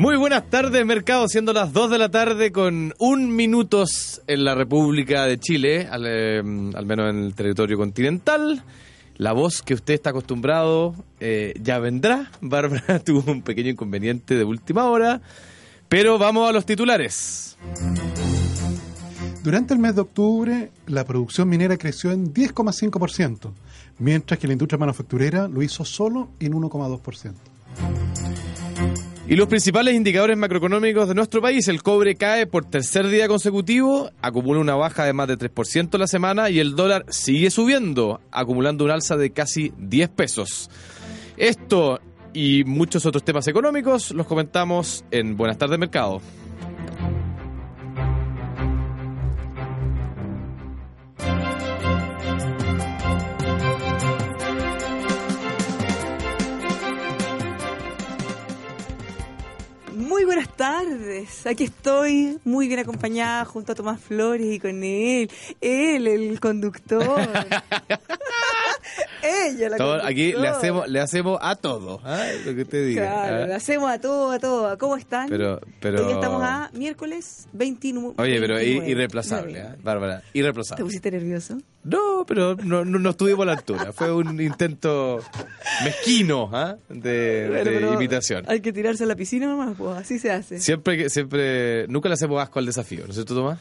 Muy buenas tardes, mercado, siendo las 2 de la tarde con un minutos en la República de Chile, al, al menos en el territorio continental. La voz que usted está acostumbrado eh, ya vendrá. Bárbara tuvo un pequeño inconveniente de última hora, pero vamos a los titulares. Durante el mes de octubre, la producción minera creció en 10,5%, mientras que la industria manufacturera lo hizo solo en 1,2%. Y los principales indicadores macroeconómicos de nuestro país, el cobre cae por tercer día consecutivo, acumula una baja de más de 3% la semana y el dólar sigue subiendo, acumulando un alza de casi 10 pesos. Esto y muchos otros temas económicos los comentamos en Buenas tardes Mercado. Aquí estoy muy bien acompañada junto a Tomás Flores y con él, él, el conductor. Ella, la Todo- aquí le hacemos, le hacemos a todo, ¿ah? lo que usted diga. Claro, ¿ah? le hacemos a todo, a todo. ¿Cómo están? Pero, pero... Hoy estamos a miércoles 29. Oye, pero i- 29. irreemplazable, ¿ah? Bárbara, ¿Te irreemplazable. pusiste nervioso? No, pero no, no, no estuvimos a la altura. Fue un intento mezquino ¿ah? de, Bueno, de pero imitación. Hay que tirarse a la piscina nomás, pues así se hace. Siempre que siempre nunca le hacemos asco al desafío, ¿no es cierto, Tomás?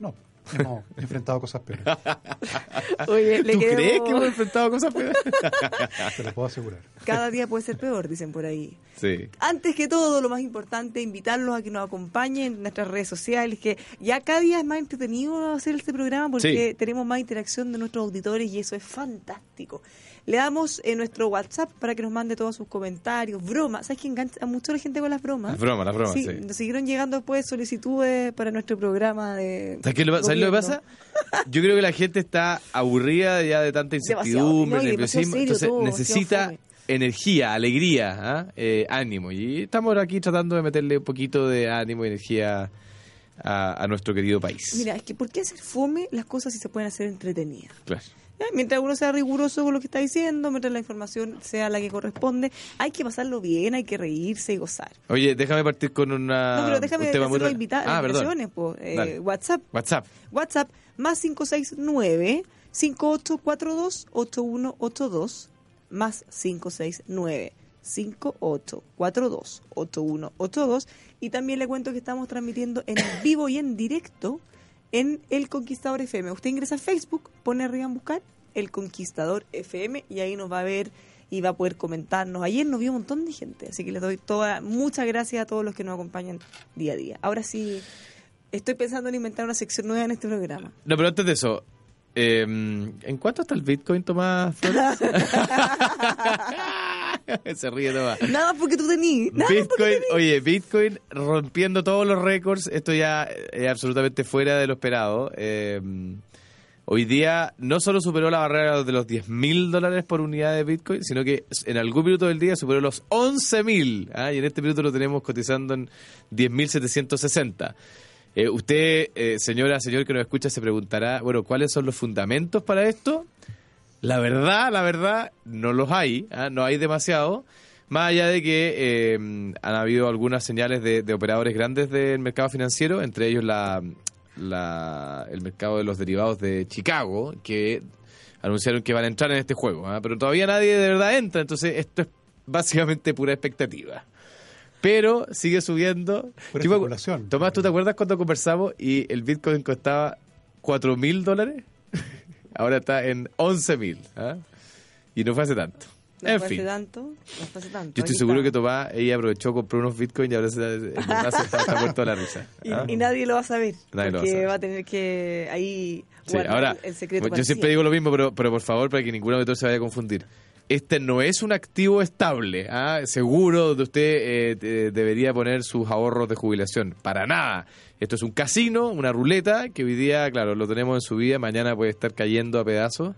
No, hemos enfrentado cosas peores, Oye, le ¿Tú queremos- crees que hemos enfrentado cosas peores? te lo puedo asegurar. Cada día puede ser peor, dicen por ahí. Sí. Antes que todo, lo más importante, invitarlos a que nos acompañen en nuestras redes sociales, que ya cada día es más entretenido hacer este programa porque Sí. tenemos más interacción de nuestros auditores y eso es fantástico. Le damos en nuestro WhatsApp para que nos mande todos sus comentarios, bromas. ¿Sabes que engancha a mucho la gente con las bromas? Las bromas, las bromas, sí. Nos siguieron llegando después solicitudes para nuestro programa de. ¿Sabes, qué lo, ¿sabes lo que pasa? Yo creo que la gente está aburrida ya de tanta incertidumbre, nerviosismo, entonces todo, necesita energía, alegría, ¿ah? Eh, ánimo. Y estamos aquí tratando de meterle un poquito de ánimo y energía a, a nuestro querido país. Mira, es que ¿por qué hacer fome las cosas si se pueden hacer entretenidas? Claro. Ya, Mientras uno sea riguroso con lo que está diciendo, mientras la información sea la que corresponde, hay que pasarlo bien, hay que reírse y gozar. Oye, déjame partir con una, no, pero déjame un tema muy invitar, Ah, perdón. po. Eh. WhatsApp, WhatsApp. WhatsApp, más 569 5842 8182 más 569 5842 8182 y también le cuento que estamos transmitiendo en vivo y en directo en El Conquistador FM. Usted ingresa a Facebook, pone arriba en buscar El Conquistador FM y ahí nos va a ver y va a poder comentarnos. Ayer nos vio un montón de gente, así que les doy toda muchas gracias a todos los que nos acompañan día a día. Ahora sí, estoy pensando en inventar una sección nueva en este programa. No, pero antes de eso, eh, ¿en cuánto está el Bitcoin, Tomás Flores? Se ríe Tomás. Nada porque tú porque Bitcoin, tenís. oye, Bitcoin rompiendo todos los récords, esto ya es absolutamente fuera de lo esperado. Eh, hoy día no solo superó la barrera de los 10 mil dólares por unidad de Bitcoin, sino que en algún minuto del día superó los 11 mil. ¿ah? Y en este minuto lo tenemos cotizando en 10.760. Eh, usted, eh, señora, señor que nos escucha, se preguntará, bueno, ¿cuáles son los fundamentos para esto? La verdad, la verdad, no los hay, ¿ah? no hay demasiado. Más allá de que eh, han habido algunas señales de, de operadores grandes del mercado financiero, entre ellos la, la- el mercado de los derivados de Chicago, que anunciaron que van a entrar en este juego. ¿ah? Pero todavía nadie de verdad entra, entonces esto es básicamente pura expectativa. Pero sigue subiendo. Pura Yo. Tomás, ¿tú te acuerdas cuando conversamos y el Bitcoin costaba 4 mil dólares? Ahora está en 11 mil. ¿ah? Y no fue hace tanto. No En fue hace fin. tanto, no fue hace tanto. Yo estoy seguro que. Tomás, ella aprovechó, compró unos bitcoins y ahora se, está, está muerto de la risa. Y, ¿Ah? y nadie lo va a saber. Nadie lo va a porque saber. va a tener que ahí Sí, guardar ahora, el secreto. yo siempre digo lo mismo, pero, pero por favor, para que ningún auditor se vaya a confundir. Este no es un activo estable, ¿ah? seguro donde usted eh, de- debería poner sus ahorros de jubilación. Para nada. Esto es un casino, una ruleta, que hoy día, claro, lo tenemos en su vida, mañana puede estar cayendo a pedazos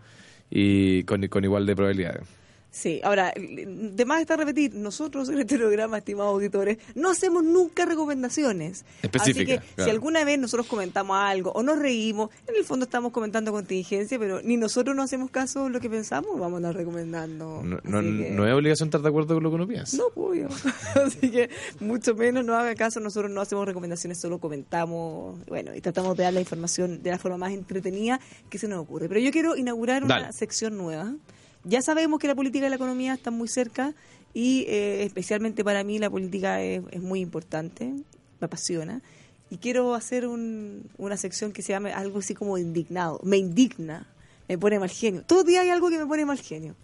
y con, con igual de probabilidades. Sí, ahora, de más está repetir, nosotros en este programa, estimados auditores, no hacemos nunca recomendaciones. Específicas, Así que claro. si alguna vez nosotros comentamos algo o nos reímos, en el fondo estamos comentando contingencia, pero ni nosotros no hacemos caso de lo que pensamos, vamos a andar recomendando. No, no, que- no es obligación estar de acuerdo con lo que uno piensa. No, pues, obvio. Así que mucho menos no haga caso, nosotros no hacemos recomendaciones, solo comentamos, bueno, y tratamos de dar la información de la forma más entretenida que se nos ocurre. Pero yo quiero inaugurar una sección nueva. Ya sabemos que la política y la economía están muy cerca y eh, especialmente para mí la política es, muy importante, me apasiona. Y quiero hacer un- una sección que se llame algo así como indignado. Me indigna, me pone mal genio. Todo día hay algo que me pone mal genio.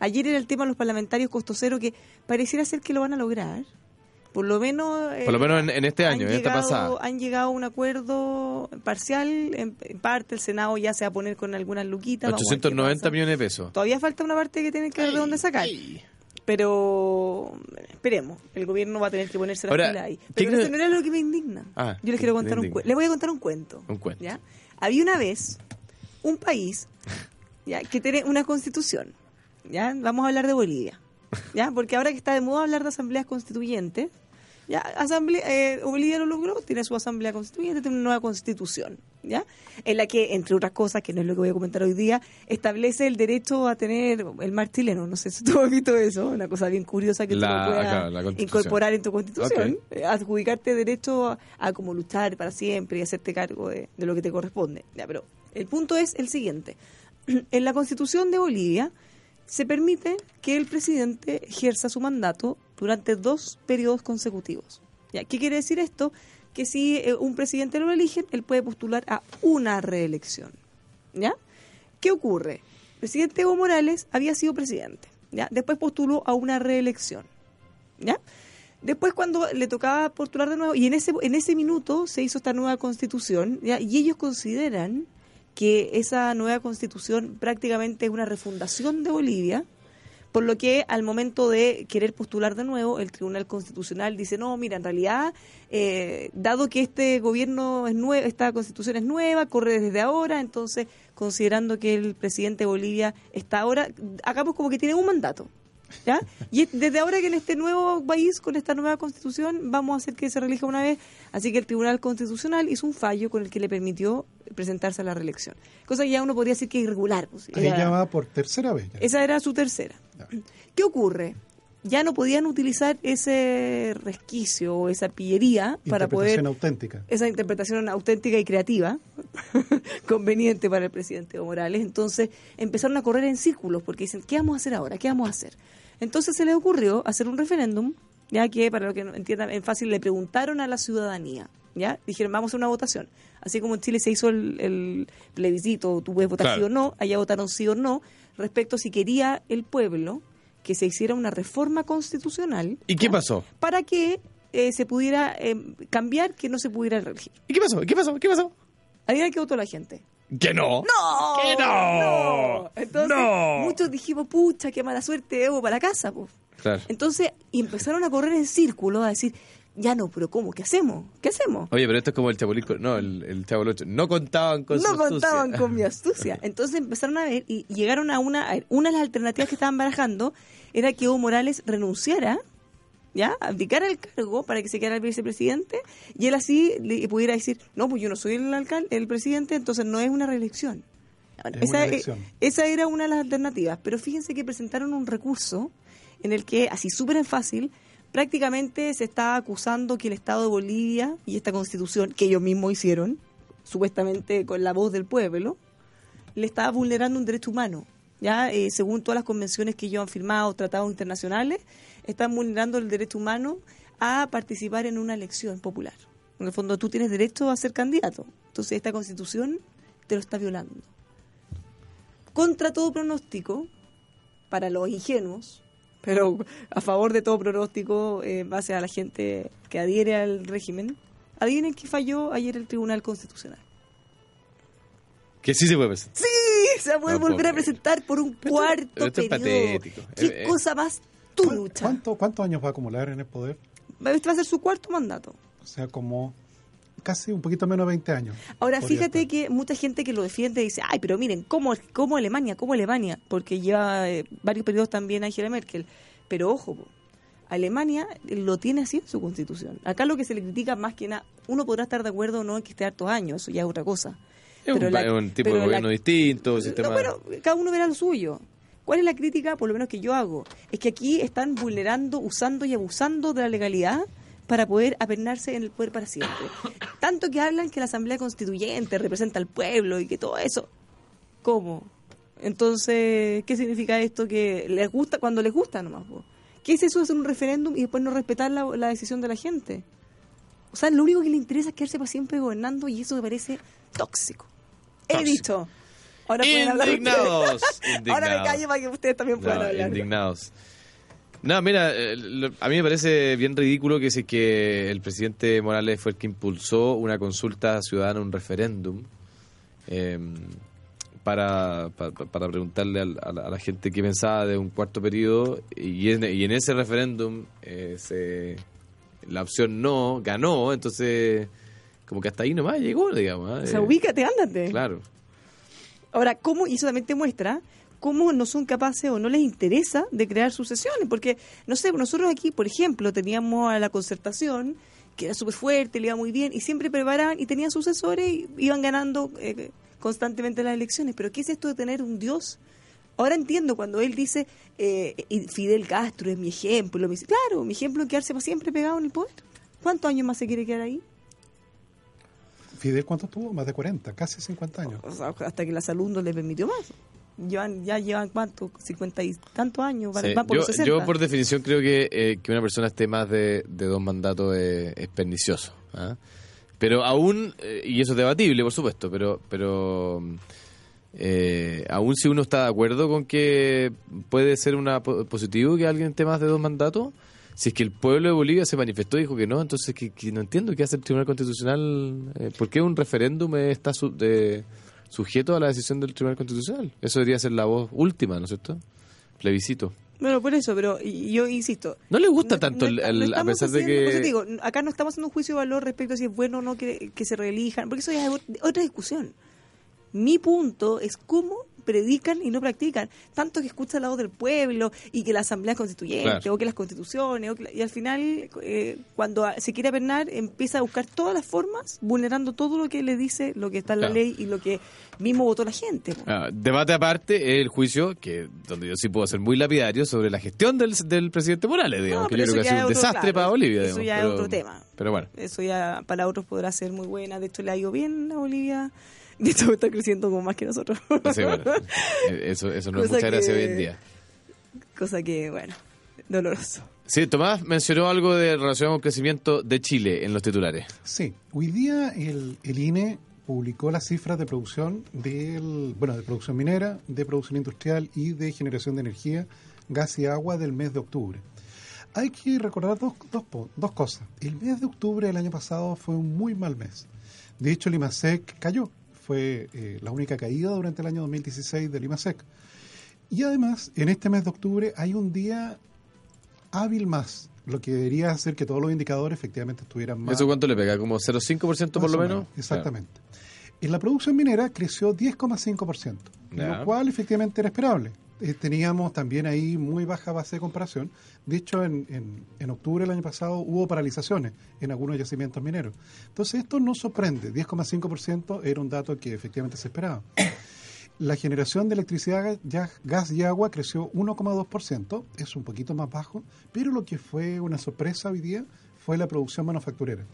Ayer era el tema de los parlamentarios costo cero que pareciera ser que lo van a lograr. Por lo menos... eh, Por lo menos en, en este año, en esta pasada. Han llegado a un acuerdo parcial. En, en parte, el Senado ya se va a poner con algunas luquitas. vamos a ver qué 890 pasa. millones de pesos. Todavía falta una parte que tienen que ver de dónde sacar. Pero esperemos, el gobierno va a tener que ponerse la fila ahí. ¿qué Pero eso no era lo que me indigna. Ah, Yo les ¿qué quiero contar un cuento. Les voy a contar un cuento. Un cuento. ¿ya? Había una vez un país ya que tiene una constitución. ¿ya? Vamos a hablar de Bolivia. ¿ya? Porque ahora que está de moda hablar de asambleas constituyentes, ya asamblea, eh, Bolivia lo logró, tiene su asamblea constituyente, tiene una nueva constitución, ¿ya? En la que, entre otras cosas, que no es lo que voy a comentar hoy día, establece el derecho a tener el mar chileno. No sé si tú has visto eso, una cosa bien curiosa que tú La- lo puedas incorporar en tu constitución. Eh, adjudicarte derecho a, a como luchar para siempre y hacerte cargo de, de lo que te corresponde. Ya, pero el punto es el siguiente. En la constitución de Bolivia se permite que el presidente ejerza su mandato durante dos periodos consecutivos. ¿Qué quiere decir esto? Que si eh, un presidente lo eligen, él puede postular a una reelección. ¿Ya? ¿Qué ocurre? El presidente Evo Morales había sido presidente. ¿ya? Después postuló a una reelección. ¿Ya? Después cuando le tocaba postular de nuevo, y en ese, en ese minuto se hizo esta nueva constitución, ¿ya? y ellos consideran que esa nueva constitución prácticamente es una refundación de Bolivia, por lo que al momento de querer postular de nuevo, el Tribunal Constitucional dice, no, mira, en realidad, eh, dado que este gobierno es nuevo, esta constitución es nueva, corre desde ahora, entonces, considerando que el presidente de Bolivia está ahora, hagamos como que tiene un mandato. ¿Ya? Y es desde ahora que en este nuevo país, con esta nueva constitución, vamos a hacer que se relija una vez. Así que el Tribunal Constitucional hizo un fallo con el que le permitió presentarse a la reelección. Cosa que ya uno podría decir que es irregular. pues, Ahí ya va por tercera vez. ya. esa era su tercera. ¿Qué ocurre? Ya no podían utilizar ese resquicio o esa pillería para poder Interpretación auténtica. esa interpretación auténtica y creativa conveniente para el presidente Evo Morales. Entonces empezaron a correr en círculos porque dicen, ¿qué vamos a hacer ahora? ¿Qué vamos a hacer? Entonces se les ocurrió hacer un referéndum, ya que para lo que no entiendan en fácil le preguntaron a la ciudadanía, ya dijeron, vamos a hacer una votación. Así como en Chile se hizo el, el plebiscito, tú puedes votar Claro. sí o no, allá votaron sí o no, respecto a si quería el pueblo que se hiciera una reforma constitucional ¿Y qué pasó? para que eh, se pudiera eh, cambiar, que no se pudiera reelegir. ¿Y qué pasó? ¿Qué pasó? ¿Qué pasó? Adivina qué votó la gente. ¿Que no? ¡No! ¡Que no! Entonces, ¡No! muchos dijimos, pucha, qué mala suerte, Evo, para la casa. po". Claro. Entonces, y empezaron a correr en círculo, a decir, ya no, pero ¿cómo? ¿Qué hacemos? ¿Qué hacemos? Oye, pero esto es como el Chapulín. Col- No, el, el. No contaban con su no contaban astucia. con mi astucia. Entonces empezaron a ver y llegaron a una, a ver, una de las alternativas que estaban barajando era que Evo Morales renunciara, ya, abdicara el cargo para que se quedara el vicepresidente y él así le pudiera decir, no, pues yo no soy el alcalde, el presidente, entonces no es una reelección. Bueno, Es esa, una e- elección. esa era una de las alternativas, pero fíjense que presentaron un recurso en el que, así súper fácil, prácticamente se está acusando que el Estado de Bolivia y esta constitución que ellos mismos hicieron, supuestamente con la voz del pueblo, le estaba vulnerando un derecho humano. Ya, Eh, según todas las convenciones que ellos han firmado, tratados internacionales, están vulnerando el derecho humano a participar en una elección popular. En el fondo, tú tienes derecho a ser candidato. Entonces, esta constitución te lo está violando. Contra todo pronóstico, para los ingenuos, pero a favor de todo pronóstico, eh, en base a la gente que adhiere al régimen, adivinen que falló ayer el Tribunal Constitucional. Que sí se puede presentar. Sí, se va a poder No volver a presentar por un Esto- cuarto esto es periodo. patético. Qué Eh, eh. cosa más ¿Cuán- trucha. ¿Cuánto, ¿Cuántos años va a acumular en el poder? Este va a ser su cuarto mandato. O sea, como casi un poquito menos de 20 años. Ahora, fíjate estar. que mucha gente que lo defiende dice, ay, pero miren, ¿cómo, cómo Alemania? ¿Cómo Alemania? Porque lleva eh, varios periodos también Angela Merkel. Pero ojo, po, Alemania lo tiene así en su constitución. Acá lo que se le critica más que nada, uno podrá estar de acuerdo o no en que esté hartos años, eso ya es otra cosa. Es un, la- es un tipo pero de la- gobierno distinto, sistema... no, bueno, cada uno verá lo suyo. ¿Cuál es la crítica, por lo menos que yo hago? Es que aquí están vulnerando, usando y abusando de la legalidad para poder apernarse en el poder para siempre. Tanto que hablan que la Asamblea Constituyente representa al pueblo y que todo eso. ¿Cómo? Entonces, ¿qué significa esto? Que les gusta cuando les gusta nomás. po? ¿Qué es eso de hacer un referéndum y después no respetar la, la decisión de la gente? O sea, lo único que le interesa es quedarse para siempre gobernando y eso me parece tóxico. He dicho. Ahora pueden hablar Indignados. Ahora me callo para que ustedes también puedan No, hablar. indignados. No, mira, eh, a mí me parece bien ridículo que si que el presidente Morales fue el que impulsó una consulta ciudadana, un referéndum, eh, para, pa- pa- para preguntarle a, la, a la gente qué pensaba de un cuarto periodo, y en, y en ese referéndum eh, se, la opción no ganó, entonces como que hasta ahí nomás llegó, digamos. ¿ah? O sea, Eh, ubícate, ándate. Claro. Ahora, ¿cómo? Y eso también te muestra cómo no son capaces o no les interesa de crear sucesiones. Porque, no sé, nosotros aquí, por ejemplo, teníamos a la concertación, que era súper fuerte, le iba muy bien, y siempre preparaban y tenían sucesores y iban ganando eh, constantemente las elecciones. Pero, ¿qué es esto de tener un Dios? Ahora entiendo cuando él dice, eh, Fidel Castro es mi ejemplo. Me dice, claro, mi ejemplo es quedarse para siempre pegado en el poder. ¿Cuántos años más se quiere quedar ahí? Fidel, ¿cuánto tuvo? Más de 40, casi 50 años. O sea, hasta que la salud no le permitió más. Llevan, ya llevan cuánto, 50 y tantos años, van, Sí, van por yo, los 60. yo, por definición, creo que, eh, que una persona esté más de, de dos mandatos es, es pernicioso. ¿ah? Pero aún, eh, y eso es debatible, por supuesto, pero, pero eh, aún si uno está de acuerdo con que puede ser una po- positivo que alguien esté más de dos mandatos, si es que el pueblo de Bolivia se manifestó y dijo que no, entonces que, que no entiendo qué hace el Tribunal Constitucional, eh, ¿por qué un referéndum está su- de- sujeto a la decisión del Tribunal Constitucional? Eso debería ser la voz última, ¿no es cierto? Plebiscito. Bueno, por eso, pero yo insisto. ¿No le gusta tanto no el- está- el- no a pesar de haciendo- que... digo, acá no estamos haciendo un juicio de valor respecto a si es bueno o no que, que se reelijan, porque eso ya es ot- otra discusión. Mi punto es cómo predican y no practican. Tanto que escucha la voz del pueblo y que la asamblea constituyente Claro. o que las constituciones o que la- y al final eh, cuando se quiere apernar empieza a buscar todas las formas vulnerando todo lo que le dice lo que está en Claro. la ley y lo que mismo votó la gente. Ah, debate aparte, el juicio, que donde yo sí puedo ser muy lapidario, sobre la gestión del, del presidente Morales, digamos, No, que yo creo que ha sido un es otro- desastre claro, para Bolivia. eso ya es pero- otro tema. Pero bueno, Eso ya para otros podrá ser muy buena. De hecho, le ha ido bien a Bolivia. De hecho, está creciendo como más que nosotros. sí, bueno, eh, eso, eso no es mucha gracia hoy en día. Cosa que, bueno, doloroso. Sí, Tomás mencionó algo de relacionado con el crecimiento de Chile en los titulares. Sí, hoy día el, el INE publicó las cifras de producción del, bueno, de producción minera, de producción industrial y de generación de energía, gas y agua del mes de octubre. Hay que recordar dos, dos, po- dos cosas. El mes de octubre del año pasado fue un muy mal mes. De hecho, el IMASEC cayó. Fue eh, la única caída durante el año 2016 del IMASEC. Y además, en este mes de octubre hay un día hábil más, lo que debería hacer que todos los indicadores efectivamente estuvieran más. ¿Eso cuánto le pega? ¿Como 0,5% por lo menos? Exactamente. En la producción minera creció 10,5%, Ya. lo cual efectivamente era esperable. Eh, teníamos también ahí muy baja base de comparación. De hecho, en, en- en octubre del año pasado hubo paralizaciones en algunos yacimientos mineros. Entonces, esto no sorprende. 10,5% era un dato que efectivamente se esperaba. La generación de electricidad, gas y agua creció 1,2%, es un poquito más bajo, pero lo que fue una sorpresa hoy día fue la producción manufacturera.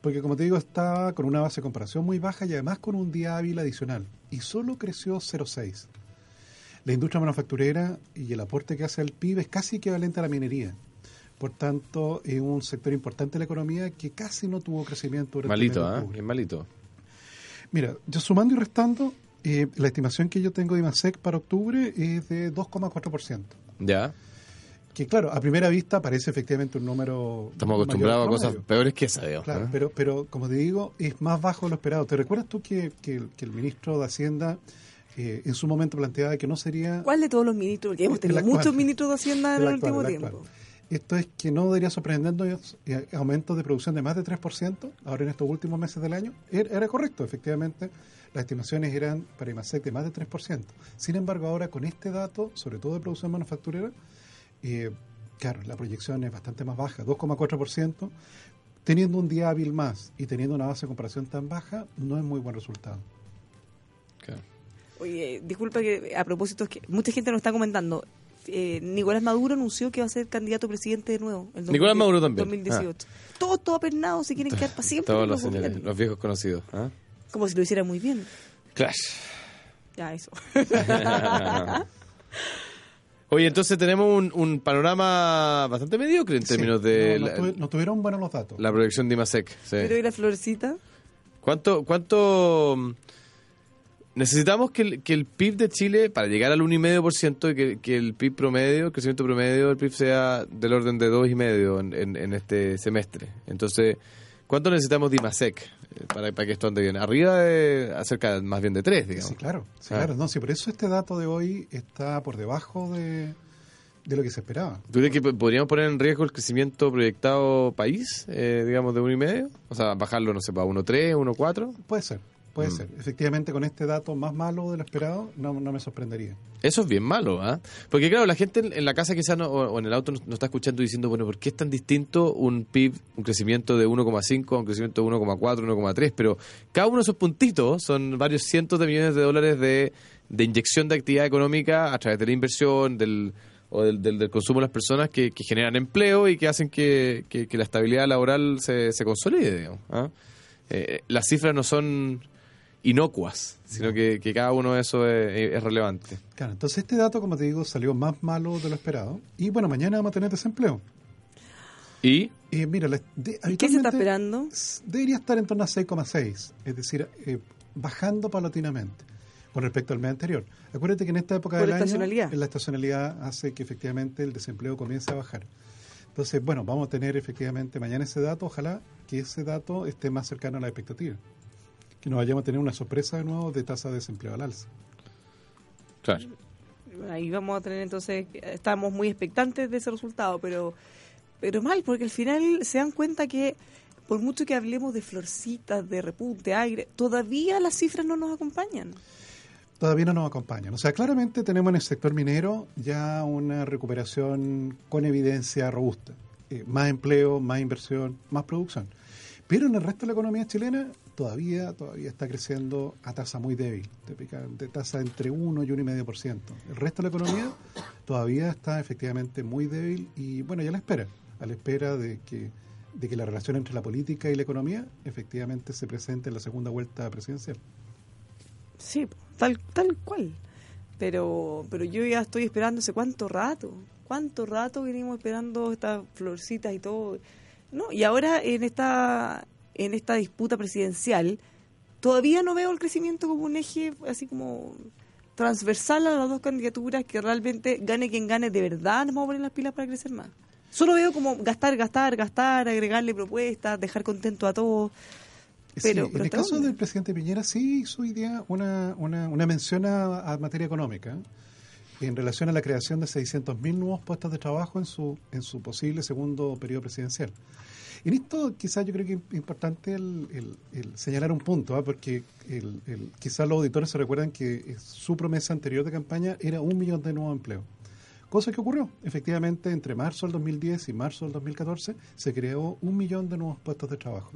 Porque como te digo, está con una base de comparación muy baja y además con un día hábil adicional. Y solo creció 0,6. La industria manufacturera y el aporte que hace al PIB es casi equivalente a la minería. Por tanto, es un sector importante de la economía que casi no tuvo crecimiento durante Malito, de ¿ah? Bien malito. Mira, yo sumando y restando, eh, la estimación que yo tengo de IMASEC para octubre es de 2,4%. Ya. que claro, a primera vista parece efectivamente un número... Estamos acostumbrados a cosas peores que esa, digamos. Claro, ¿eh? pero, pero como te digo, es más bajo de lo esperado. ¿Te recuerdas tú que, que el ministro de Hacienda eh, en su momento planteaba que no sería... ¿Cuál de todos los ministros? Ya hemos tenido actual. muchos ministros de Hacienda en el actual, último el tiempo. Esto es que no debería sorprendernos eh, aumentos de producción de más de 3% ahora en estos últimos meses del año. Era, era correcto, efectivamente, las estimaciones eran para IMASEC de más de 3%. Sin embargo, ahora con este dato, sobre todo de producción manufacturera, eh, claro, la proyección es bastante más baja, 2,4%. Teniendo un día hábil más y teniendo una base de comparación tan baja, no es muy buen resultado. Oye, disculpa que a propósito, es que mucha gente nos está comentando. eh, Nicolás Maduro anunció que va a ser candidato a presidente de nuevo. El Nicolás Maduro también. 2018. Todos, todos apernados se quieren quedar para siempre. Todos los señores, los viejos conocidos. ¿ah? Como si lo hiciera muy bien. Clash. Ya, eso. Oye, entonces tenemos un, un panorama bastante mediocre en términos Sí, de no, no la, tuve- no tuvieron buenos los datos. la proyección de IMASEC. sí. Pero ¿y la florecita? ¿Cuánto, cuánto necesitamos que el, que el PIB de Chile, para llegar al 1,5%, y que, que el PIB promedio, el crecimiento promedio del PIB sea del orden de 2,5% en, en, en este semestre? Entonces, ¿cuánto necesitamos de IMASEC eh, para, para que esto ande bien? Arriba de, acerca más bien de 3, digamos. Sí, claro, sí, Ah. claro. No, sí, por eso este dato de hoy está por debajo de, de lo que se esperaba. ¿Tú crees que podríamos poner en riesgo el crecimiento proyectado país, eh, digamos, de 1,5%? O sea, bajarlo, no sé, para 1,3, 1,4%. Puede ser, puede Mm. ser. Efectivamente, con este dato más malo de lo esperado, no, no me sorprendería. Eso es bien malo, ¿ah? Porque claro, la gente en, la casa quizás no, o, en el auto nos, nos está escuchando diciendo, bueno, ¿por qué es tan distinto un PIB, un crecimiento de 1,5 a un crecimiento de 1,4, 1,3? Pero cada uno de esos puntitos son varios cientos de millones de dólares de, de inyección de actividad económica a través de la inversión, del o del, del, del consumo de las personas que, que generan empleo y que hacen que, que- que la estabilidad laboral se, se consolide, digamos, ¿ah? Eh, las cifras no son inocuas, sino que, que cada uno de esos es- es relevante. Claro, entonces este dato, como te digo, salió más malo de lo esperado. Y bueno, mañana vamos a tener desempleo. Y Eh, mira, la- de- ¿Qué se está esperando? Debería estar en torno a 6,6, es decir, eh, bajando paulatinamente con respecto al mes anterior. Acuérdate que en esta época Por del estacionalidad. año, la estacionalidad hace que efectivamente el desempleo comience a bajar. Entonces, bueno, vamos a tener efectivamente mañana ese dato, ojalá que ese dato esté más cercano a la expectativa. Que no vayamos a tener una sorpresa de nuevo de tasa de desempleo al alza. Claro. Ahí vamos a tener entonces, estamos muy expectantes de ese resultado, pero, pero mal, porque al final se dan cuenta que por mucho que hablemos de florcitas, de repunte, aire, todavía las cifras no nos acompañan. Todavía no nos acompañan. O sea, claramente tenemos en el sector minero ya una recuperación con evidencia robusta. Eh, más empleo, más inversión, más producción. Pero en el resto de la economía chilena todavía todavía está creciendo a tasa muy débil, de, tasa entre 1 y 1,5%. El resto de la economía todavía está efectivamente muy débil y bueno, ya la espera, a la espera de que, de que la relación entre la política y la economía efectivamente se presente en la segunda vuelta presidencial. Sí, tal, tal cual. Pero, pero yo ya estoy esperando cuánto rato, cuánto rato venimos esperando estas florcitas y todo. No, y ahora en esta, en esta disputa presidencial, todavía no veo el crecimiento como un eje así como transversal a las dos candidaturas, que realmente gane quien gane, de verdad nos vamos a poner las pilas para crecer más. Solo veo como gastar, gastar, gastar, agregarle propuestas, dejar contento a todos. Pero- Sí, pero en el ¿hasta caso del presidente Piñera sí hizo hoy día una, una, una mención a, a materia económica en relación a la creación de 600.000 nuevos puestos de trabajo en su, en su posible segundo periodo presidencial. En esto quizás yo creo que es importante el, el- el señalar un punto, ¿ah? porque el- quizás los auditores se recuerdan que eh, su promesa anterior de campaña era un millón de nuevos empleos. Cosa que ocurrió. Efectivamente, entre marzo del 2010 y marzo del 2014 se creó un millón de nuevos puestos de trabajo.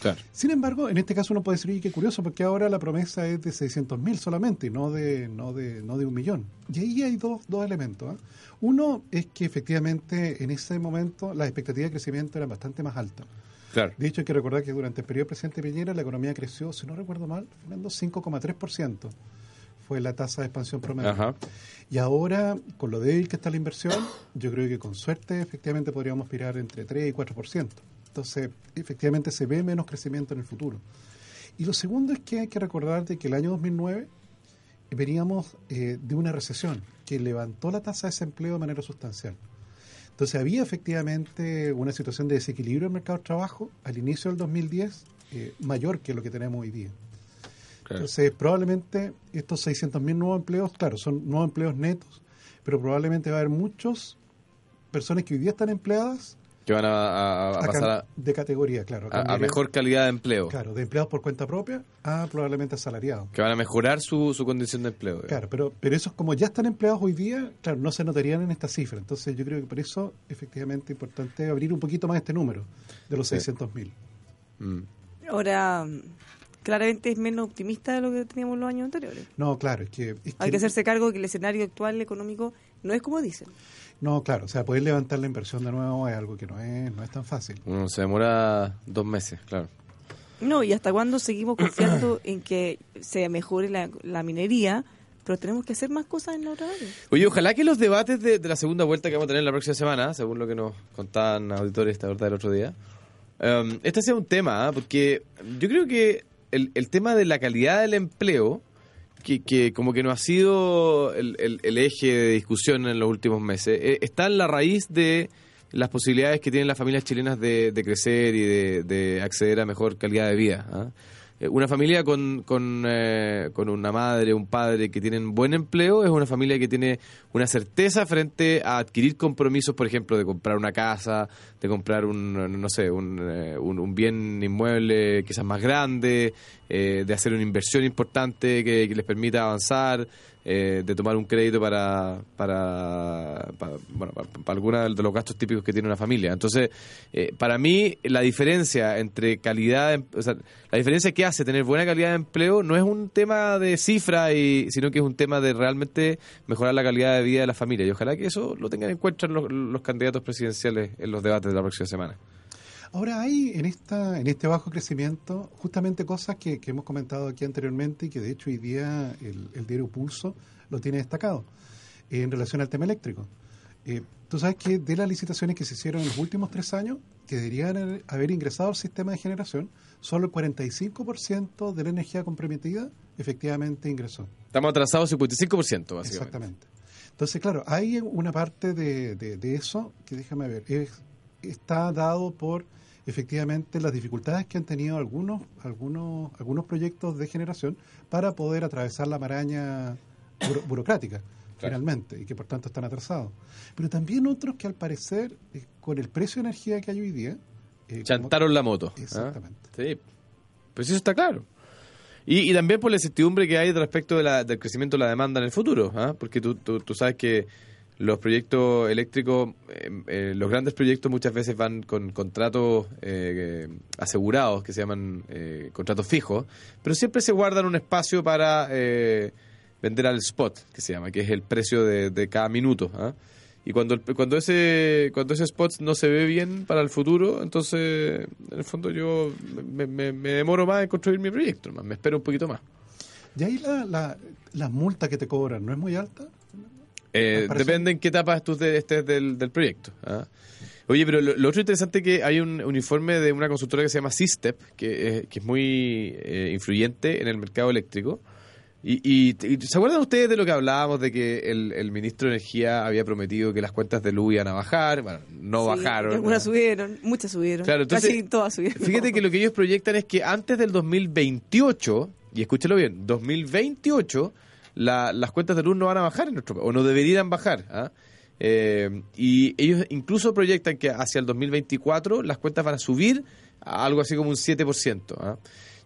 Claro. Sin embargo, en este caso uno puede decir, "Oye, qué curioso, porque ahora la promesa es de 600.000 solamente, y no de, no, de, no de un millón. Y ahí hay dos, dos elementos. ¿ah? Uno es que efectivamente en ese momento las expectativas de crecimiento eran bastante más altas. Claro. De hecho, hay que recordar que durante el periodo del presidente Piñera la economía creció, si no recuerdo mal, Fernando, 5,3%. Fue la tasa de expansión promedio. Ajá. Y ahora, con lo débil que está la inversión, yo creo que con suerte efectivamente podríamos aspirar entre 3 y 4%. Entonces, efectivamente se ve menos crecimiento en el futuro. Y lo segundo es que hay que recordar de que el año 2009 veníamos eh, de una recesión que levantó la tasa de desempleo de manera sustancial. Entonces había efectivamente una situación de desequilibrio en el mercado de trabajo al inicio del 2010 eh, mayor que lo que tenemos hoy día. Claro. Entonces probablemente estos 600.000 nuevos empleos, claro, son nuevos empleos netos, pero probablemente va a haber muchas personas que hoy día están empleadas Que van a, a- a a pasar a, de categoría, claro. a- mejor calidad de empleo. Claro, de empleados por cuenta propia a probablemente asalariados. Que van a mejorar su, su condición de empleo. digamos. Claro, pero, pero esos como ya están empleados hoy día, claro, no se notarían en esta cifra. Entonces yo creo que por eso efectivamente es importante abrir un poquito más este número de los Sí. 600.000. Mm. Ahora, claramente es menos optimista de lo que teníamos los años anteriores. No, claro, es que... es Hay que hacerse cargo de que el escenario actual económico no es como dicen. No, claro, o sea, poder levantar la inversión de nuevo es algo que no es, no es tan fácil. Se demora dos meses, claro. No, y hasta cuándo seguimos confiando en que se mejore la, la minería, pero tenemos que hacer más cosas en la otra área. Oye, ojalá que los debates de, de la segunda vuelta que vamos a tener la próxima semana, según lo que nos contaban auditores esta verdad el otro día, um, este sea un tema, ¿ah? porque yo creo que el, el tema de la calidad del empleo, que, que como que no ha sido el, el- eje de discusión en los últimos meses, eh, está en la raíz de las posibilidades que tienen las familias chilenas de, de crecer y de, de acceder a mejor calidad de vida. ¿ah? Una familia con, con, eh, con una madre, un padre que tienen buen empleo es una familia que tiene una certeza frente a adquirir compromisos, por ejemplo, de comprar una casa, de comprar un, no sé, un, eh, un, un bien inmueble quizás más grande, eh, de hacer una inversión importante que les permita avanzar, eh, de tomar un crédito para, para, bueno, para, para algunos de los gastos típicos que tiene una familia. Entonces, eh, para mí, la diferencia entre calidad, o sea, la diferencia que hace tener buena calidad de empleo no es un tema de cifra, y, sino que es un tema de realmente mejorar la calidad de vida de la familia. Y ojalá que eso lo tengan en cuenta los, los candidatos presidenciales en los debates de la próxima semana. Ahora hay en esta en este bajo crecimiento justamente cosas que, que hemos comentado aquí anteriormente y que de hecho hoy día el, el diario Pulso lo tiene destacado eh, en relación al tema eléctrico. Eh, Tú sabes que de las licitaciones que se hicieron en los últimos tres años, que deberían haber- ingresado al sistema de generación, solo el 45% de la energía comprometida efectivamente ingresó. Estamos atrasados 55%, básicamente. Exactamente. Entonces, claro, hay una parte de, de- de eso que déjame ver, es- está dado por efectivamente las dificultades que han tenido algunos, algunos, algunos proyectos de generación para poder atravesar la maraña buro- burocrática, finalmente, y que por tanto están atrasados. Pero también otros que al parecer, eh, con el precio de energía que hay hoy día, eh, como- Chantaron la moto. ¿ah? Exactamente. Sí, pues eso está claro. Y, y también por la incertidumbre que hay respecto de la- del crecimiento de la demanda en el futuro, ¿ah? porque tú, tú, tú sabes que los proyectos eléctricos, eh, eh, los grandes proyectos muchas veces van con contratos eh, asegurados, que se llaman eh, contratos fijos, pero siempre se guardan un espacio para eh, vender al spot, que se llama, que es el precio de, cada minuto. ¿ah? Y cuando, cuando ese cuando ese spot no se ve bien para el futuro, entonces, en el fondo yo me, me- me demoro más en construir mi proyecto, me espero un poquito más. Y ahí la, la, la multa que te cobran no es muy alta. Eh, depende en qué etapa tú de- estés del, del proyecto. ¿ah? Oye, pero lo, lo otro interesante es que hay un, informe de una consultora que se llama Sistep, que, es- que es muy eh, influyente en el mercado eléctrico. Y, y- y ¿Se acuerdan ustedes de lo que hablábamos de que el, el ministro de Energía había prometido que las cuentas de luz iban a bajar? Bueno, no Sí, bajaron. Algunas subieron, muchas subieron. Claro, entonces, Casi todas subieron. Fíjate que lo que ellos proyectan es que antes del 2028, y escúchalo bien, 2028, la- las cuentas de luz no van a bajar en nuestro o no deberían bajar. ¿ah? Eh, y ellos incluso proyectan que hacia el 2024 las cuentas van a subir a algo así como un 7%. ¿ah?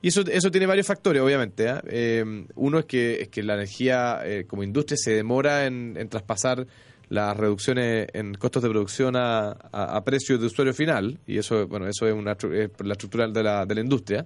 Y eso, eso tiene varios factores, obviamente. ¿ah? Eh, uno es que, es que la energía eh, como industria se demora en, en traspasar las reducciones en costos de producción a, a, precios de usuario final, y eso, bueno, eso es, una, es la estructura de la, de la industria.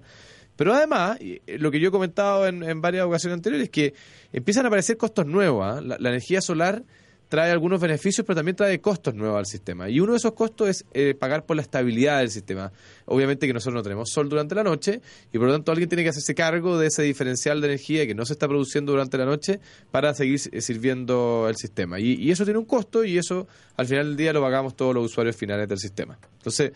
Pero además, eh, lo que yo he comentado en, en varias ocasiones anteriores, es que empiezan a aparecer costos nuevos. ¿ah? La, la energía solar trae algunos beneficios, pero también trae costos nuevos al sistema. Y uno de esos costos es eh, pagar por la estabilidad del sistema. Obviamente que nosotros no tenemos sol durante la noche y por lo tanto alguien tiene que hacerse cargo de ese diferencial de energía que no se está produciendo durante la noche para seguir eh, sirviendo el sistema. Y, y eso tiene un costo y eso al final del día lo pagamos todos los usuarios finales del sistema. Entonces,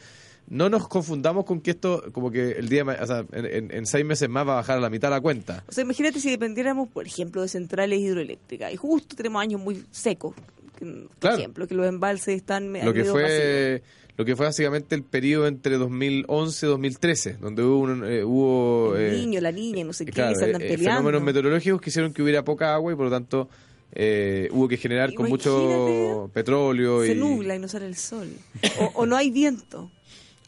no nos confundamos con que esto, como que el día, o sea, en, seis meses más va a bajar a la mitad la cuenta. O sea, imagínate si dependiéramos, por ejemplo, de centrales hidroeléctricas y justo tenemos años muy secos, que, por Claro. ejemplo, que los embalses están lo que fue lo que fue básicamente el periodo entre 2011 y 2013, donde hubo un, eh, hubo. El eh, niño, la niña, no sé qué, claro, se andan eh, peleando. fenómenos meteorológicos que hicieron que hubiera poca agua y por lo tanto eh, hubo que generar con mucho petróleo se y nubla y no sale el sol. O, o no hay viento.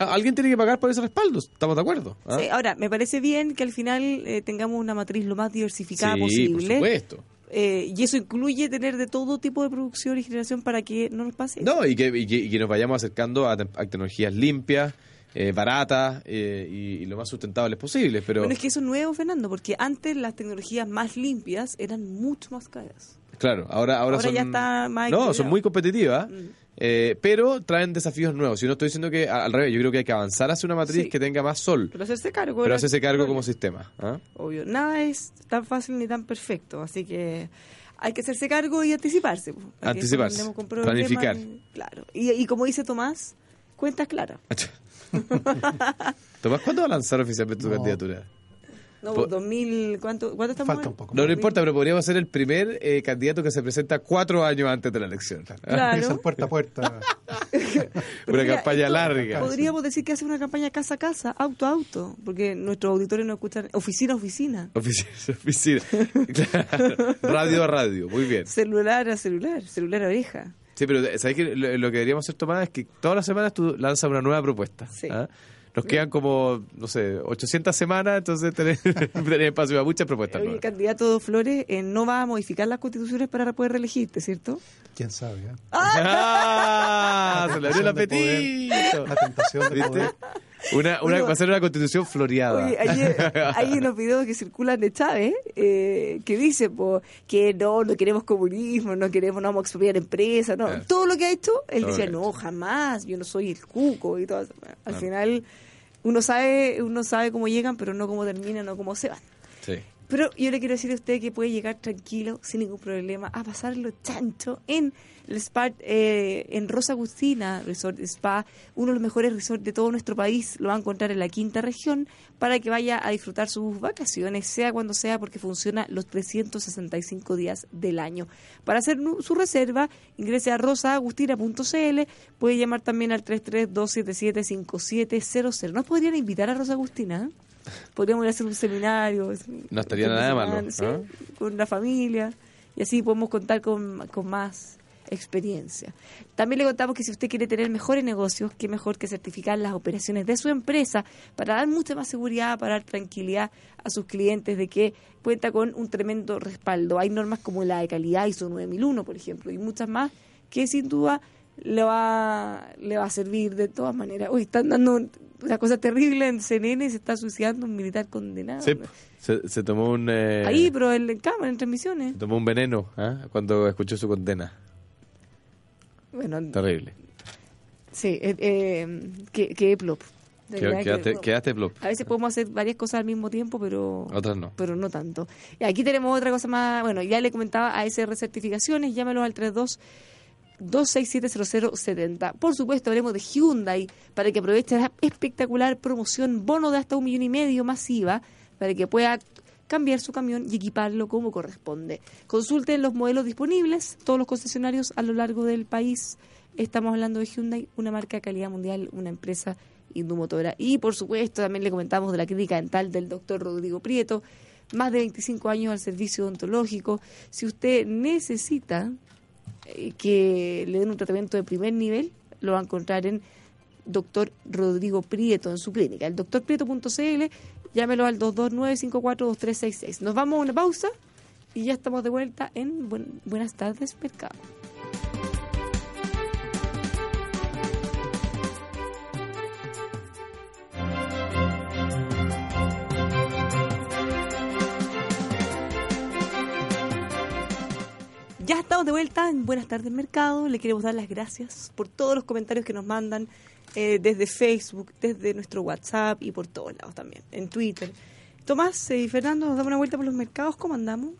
Alguien tiene que pagar por ese respaldo, estamos de acuerdo. ¿ah? Sí, ahora, me parece bien que al final eh, tengamos una matriz lo más diversificada Sí, por posible. supuesto. Eh, y eso incluye tener de todo tipo de producción y generación para que no nos pase. No, y que, y que, y que nos vayamos acercando a, a tecnologías limpias, eh, baratas eh, y, y lo más sustentables posibles. Pero Bueno, es que eso es nuevo, Fernando, porque antes las tecnologías más limpias eran mucho más caras. claro, ahora, ahora, Ahora son, ya está más no, equilibrado. son muy competitivas, Mm. Eh, pero traen desafíos nuevos. Yo no estoy diciendo que al revés, yo creo que hay que avanzar hacia una matriz Sí. que tenga más sol, Pero hacerse cargo. pero hacerse cargo como sistema. ¿ah? Obvio, nada es tan fácil ni tan perfecto, así que hay que hacerse cargo y anticiparse. Anticiparse, planificar. Claro. Y, y como dice Tomás, cuentas claras. Tomás, ¿cuándo va a lanzar oficialmente tu No. candidatura? No, Po- 2000, ¿cuánto, ¿cuánto estamos? Falta un poco. No, no importa, pero podríamos ser el primer eh, candidato que se presenta cuatro años antes de la elección. Claro. Esa puerta a puerta. Pero Una mira, campaña esto larga. Podríamos decir que hace una campaña casa a casa, auto a auto, porque nuestros auditores nos escuchan oficina a oficina, Oficina, oficina. Claro. Radio a radio, muy bien. celular a celular, celular a oreja. Sí, pero ¿sabes qué? Lo, lo que deberíamos hacer, Tomás, es que todas las semanas tú lanzas una nueva propuesta. Sí. ¿ah? Nos quedan como, no sé, 800 semanas, entonces tenés, tenés espacio para muchas propuestas. Nuevas. candidato Flores eh, no va a modificar las constituciones para poder reelegirte, ¿cierto? ¿Quién sabe? eh? ¡Ah! Se le abrió el apetito. La tentación de poder. Una, una, va a ser una constitución floreada. Oye, hay unos videos que circulan de Chávez eh, que dice po, que no, no queremos comunismo, no queremos, no vamos a expropiar empresas, no. Todo lo que ha hecho, él Todo decía, no, jamás, yo no soy el cuco y todo Al final, uno sabe, uno sabe cómo llegan, pero no cómo terminan o cómo se van. Sí. Pero yo le quiero decir a usted que puede llegar tranquilo, sin ningún problema, a pasarlo chancho en el spa, eh, en Rosa Agustina Resort Spa, uno de los mejores resorts de todo nuestro país. Lo va a encontrar en la quinta región para que vaya a disfrutar sus vacaciones, sea cuando sea, porque funciona los 365 días del año. Para hacer su reserva, ingrese a rosaagustina.cl, puede llamar también al 332775700. ¿Nos podrían invitar a Rosa Agustina? Podríamos ir a hacer un seminario. No estaría nada malo, Sí, ¿ah? con la familia. Y así podemos contar con, con más experiencia. También le contamos que si usted quiere tener mejores negocios, qué mejor que certificar las operaciones de su empresa para dar mucha más seguridad, para dar tranquilidad a sus clientes de que cuenta con un tremendo respaldo. Hay normas como la de calidad ISO 9001, por ejemplo, y muchas más que sin duda le va, le va a servir de todas maneras. Hoy están dando una cosa terrible en CNN, se está suicidando un militar condenado. Sí, se, se tomó un... eh, Ahí, pero en, en cámara, en transmisiones. se tomó un veneno ¿ah? cuando escuchó su condena. Bueno, Terrible. sí, eh, eh, que, que plop. Que- Quedaste, no. quedaste plop. A veces podemos hacer varias cosas al mismo tiempo, pero Otras no. pero no tanto. Y aquí tenemos otra cosa más, bueno, ya le comentaba a ASR Certificaciones, llámelo al 32 2670070. Por supuesto, hablemos de Hyundai para que aproveche la espectacular promoción bono de hasta un millón y medio masiva para que pueda cambiar su camión y equiparlo como corresponde. Consulten los modelos disponibles, todos los concesionarios a lo largo del país. Estamos hablando de Hyundai, una marca de calidad mundial, una empresa indumotora. Y por supuesto, también le comentamos de la clínica dental del doctor Rodrigo Prieto, más de 25 años al servicio odontológico. Si usted necesita que le den un tratamiento de primer nivel, lo va a encontrar en doctor Rodrigo Prieto en su clínica, el doctorprieto.cl, llámelo al 229-542366. Nos vamos a una pausa y ya estamos de vuelta en Buen- Buenas tardes, Mercado. Ya estamos de vuelta en Buenas tardes Mercado. Le queremos dar las gracias por todos los comentarios que nos mandan eh, desde Facebook, desde nuestro WhatsApp y por todos lados también, en Twitter. Tomás eh, y Fernando, nos damos una vuelta por los mercados. ¿Cómo andamos?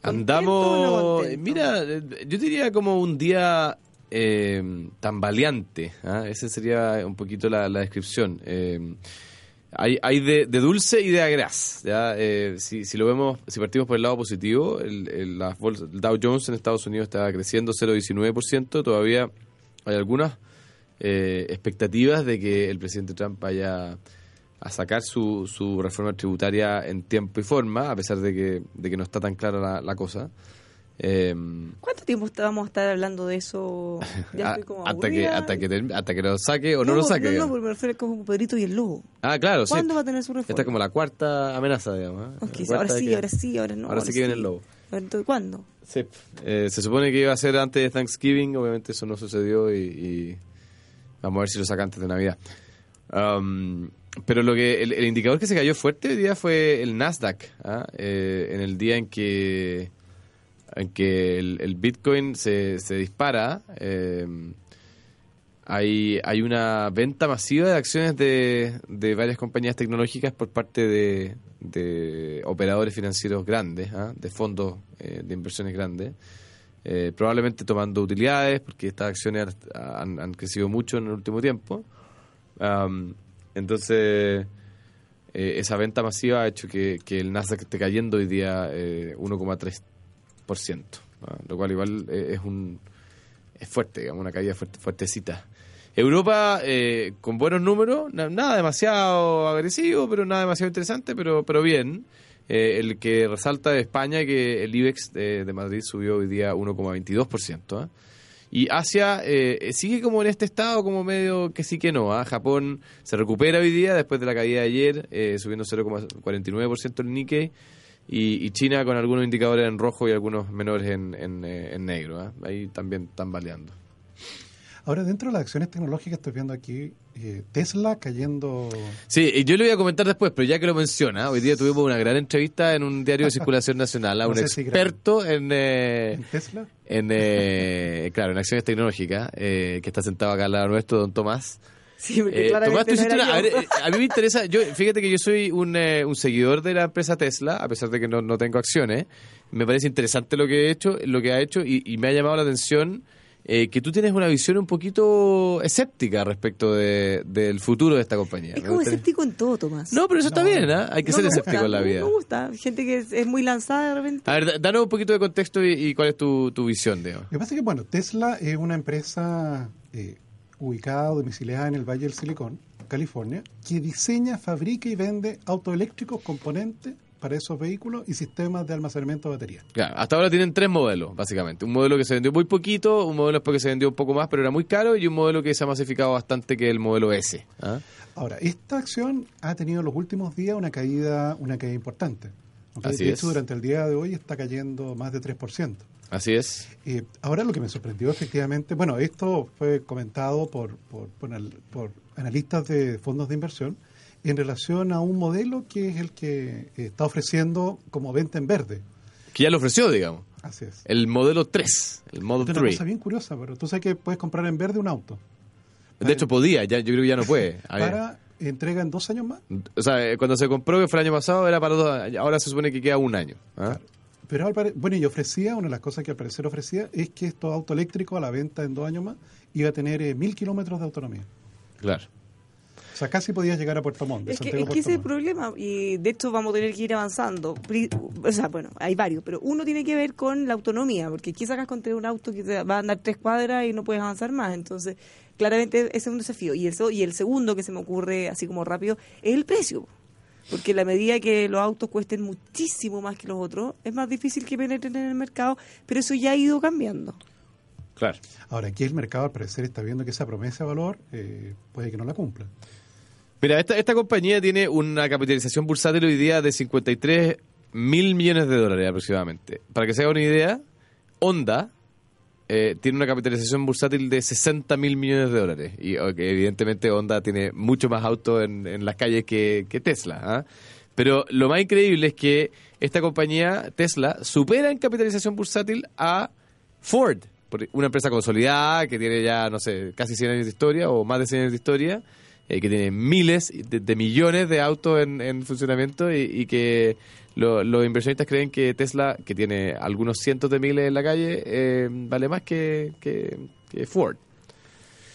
¿Contento o no Andamos, mira, eh, yo diría como un día eh, tambaleante, ¿ah? esa sería un poquito la, la descripción. Eh, hay, hay de, de dulce y de agraz. ¿ya? Eh, si, si lo vemos, si partimos por el lado positivo, el, el- bolsas- el Dow Jones en Estados Unidos está creciendo 0,19%. Todavía hay algunas eh, expectativas de que el presidente Trump vaya a sacar su, su reforma tributaria en tiempo y forma, a pesar de que, de que no está tan clara la, la cosa. Eh, ¿Cuánto tiempo vamos a estar hablando de eso? Ya a- estoy como hasta, que, hasta, que hasta que lo saque o no, lo saque. No, no, porque me refiero como Pedrito y el Lobo. ah, claro, sí. ¿Cuándo va a tener su reforma? Esta es como la cuarta amenaza, digamos. ¿eh? Ahora sí, que- ahora sí, ahora no. Ahora sí que viene el lobo. Entonces, ¿cuándo? Sí. Eh, se supone que iba a ser antes de Thanksgiving, obviamente eso no sucedió y, y vamos a ver si lo saca antes de Navidad. Um, pero lo que el, el indicador que se cayó fuerte hoy día fue el Nasdaq, ¿ah? Eh, en el día en que en que el, Bitcoin se, se dispara. eh, hay, hay una venta masiva de acciones de, de varias compañías tecnológicas por parte de, operadores financieros grandes, ¿ah? de fondos eh, de inversiones grandes, eh, probablemente tomando utilidades, porque estas acciones han, crecido mucho en el último tiempo. Am, entonces, eh, esa venta masiva ha hecho que, que el Nasdaq esté cayendo hoy día eh, 1,3%, ¿ah? Lo cual igual eh, es un es fuerte, digamos, una caída fuerte, fuertecita. Europa, eh, con buenos números, na- nada demasiado agresivo, pero nada demasiado interesante, pero, pero bien. Eh, el que resalta de España que el IBEX de, de Madrid subió hoy día 1,22%. ¿ah? Y Asia eh, sigue como en este estado, como medio que sí que no. ¿ah? Japón se recupera hoy día después de la caída de ayer, eh, subiendo 0,49% el Nikkei. Y, y China con algunos indicadores en rojo y algunos menores en, en, eh, en negro. ¿ah? Ahí también están baleando. Ahora, dentro de las acciones tecnológicas, estoy viendo aquí eh, Tesla cayendo. Sí, y yo le voy a comentar después, pero ya que lo menciona, hoy día tuvimos una gran entrevista en un diario de circulación nacional a No un si experto en, eh, en Tesla. en eh, claro, en acciones tecnológicas, eh, que está sentado acá al lado nuestro, don Tomás. Sí, porque Eh, Tomás, tú no hiciste era una- a, ver, eh, a mí me interesa, yo, fíjate que yo soy un, eh, un seguidor de la empresa Tesla, a pesar de que no, no tengo acciones. Me parece interesante lo que he hecho, lo que ha hecho, y, y me ha llamado la atención eh, que tú tienes una visión un poquito escéptica respecto de- del futuro de esta compañía. Es Me como escéptico en todo, Tomás. No, pero eso está No, bien, ¿ah? Hay que No ser escéptico gusta, en la no vida. Me gusta. Gente que es, es muy lanzada de repente. A ver, da- danos un poquito de contexto y, y cuál es tu, tu visión, Leo. Lo que pasa es que, bueno, Tesla es una empresa eh, ubicada o domiciliada en el Valle del Silicón, California, que diseña, fabrica y vende autos eléctricos, componentes para esos vehículos y sistemas de almacenamiento de baterías. Claro, hasta ahora tienen tres modelos, básicamente. Un modelo que se vendió muy poquito, un modelo que se vendió un poco más, pero era muy caro, y un modelo que se ha masificado bastante, que es el modelo S. ¿ah? Ahora, esta acción ha tenido en los últimos días una caída, una caída importante. ¿ok? Así de es. hecho, durante el día de hoy está cayendo más de 3%. Así es. Eh, ahora lo que me sorprendió efectivamente, bueno, esto fue comentado por, por, por anal- por analistas de fondos de inversión en relación a un modelo que es el que está ofreciendo como venta en verde. Que ya lo ofreció, digamos. Así es. El modelo 3, el Model Es una 3. cosa bien curiosa, pero tú sabes que puedes comprar en verde un auto De hecho, podía, ya, yo creo que ya no puede. Para entrega en dos años más. O sea, eh, cuando se compró, que fue el año pasado, era para dos años. Ahora se supone que queda un año. ¿ah? Pero al pare- bueno, y ofrecía, una de las cosas que al parecer ofrecía es que estos autos eléctricos a la venta en dos años más iba a tener eh, mil kilómetros de autonomía. Claro. O sea, casi podías llegar a Puerto Montt. de Es que, es que ese es el problema y de hecho vamos a tener que ir avanzando. O sea, bueno, hay varios, pero uno tiene que ver con la autonomía, porque aquí sacas con tener un auto que te va a andar tres cuadras y no puedes avanzar más. Entonces, claramente ese es un desafío. Y el, so- y el segundo que se me ocurre así como rápido es el precio. Porque a la medida que los autos cuesten muchísimo más que los otros, es más difícil que penetren en el mercado, pero eso ya ha ido cambiando. Claro. Ahora, aquí el mercado al parecer está viendo que esa promesa de valor eh, puede que no la cumpla. Mira, esta, esta compañía tiene una capitalización bursátil hoy día de 53 mil millones de dólares aproximadamente. Para que se haga una idea, Honda eh, tiene una capitalización bursátil de 60 mil millones de dólares. Y evidentemente Honda tiene mucho más autos en, en las calles que, que Tesla. ¿ah? Pero lo más increíble es que esta compañía, Tesla, supera en capitalización bursátil a Ford, una empresa consolidada que tiene ya, no sé, casi 100 años de historia o más de 100 años de historia, eh, que tiene miles de, de millones de autos en, en funcionamiento y, y que lo- los inversionistas creen que Tesla, que tiene algunos cientos de miles en la calle, eh, vale más que, que- que Ford.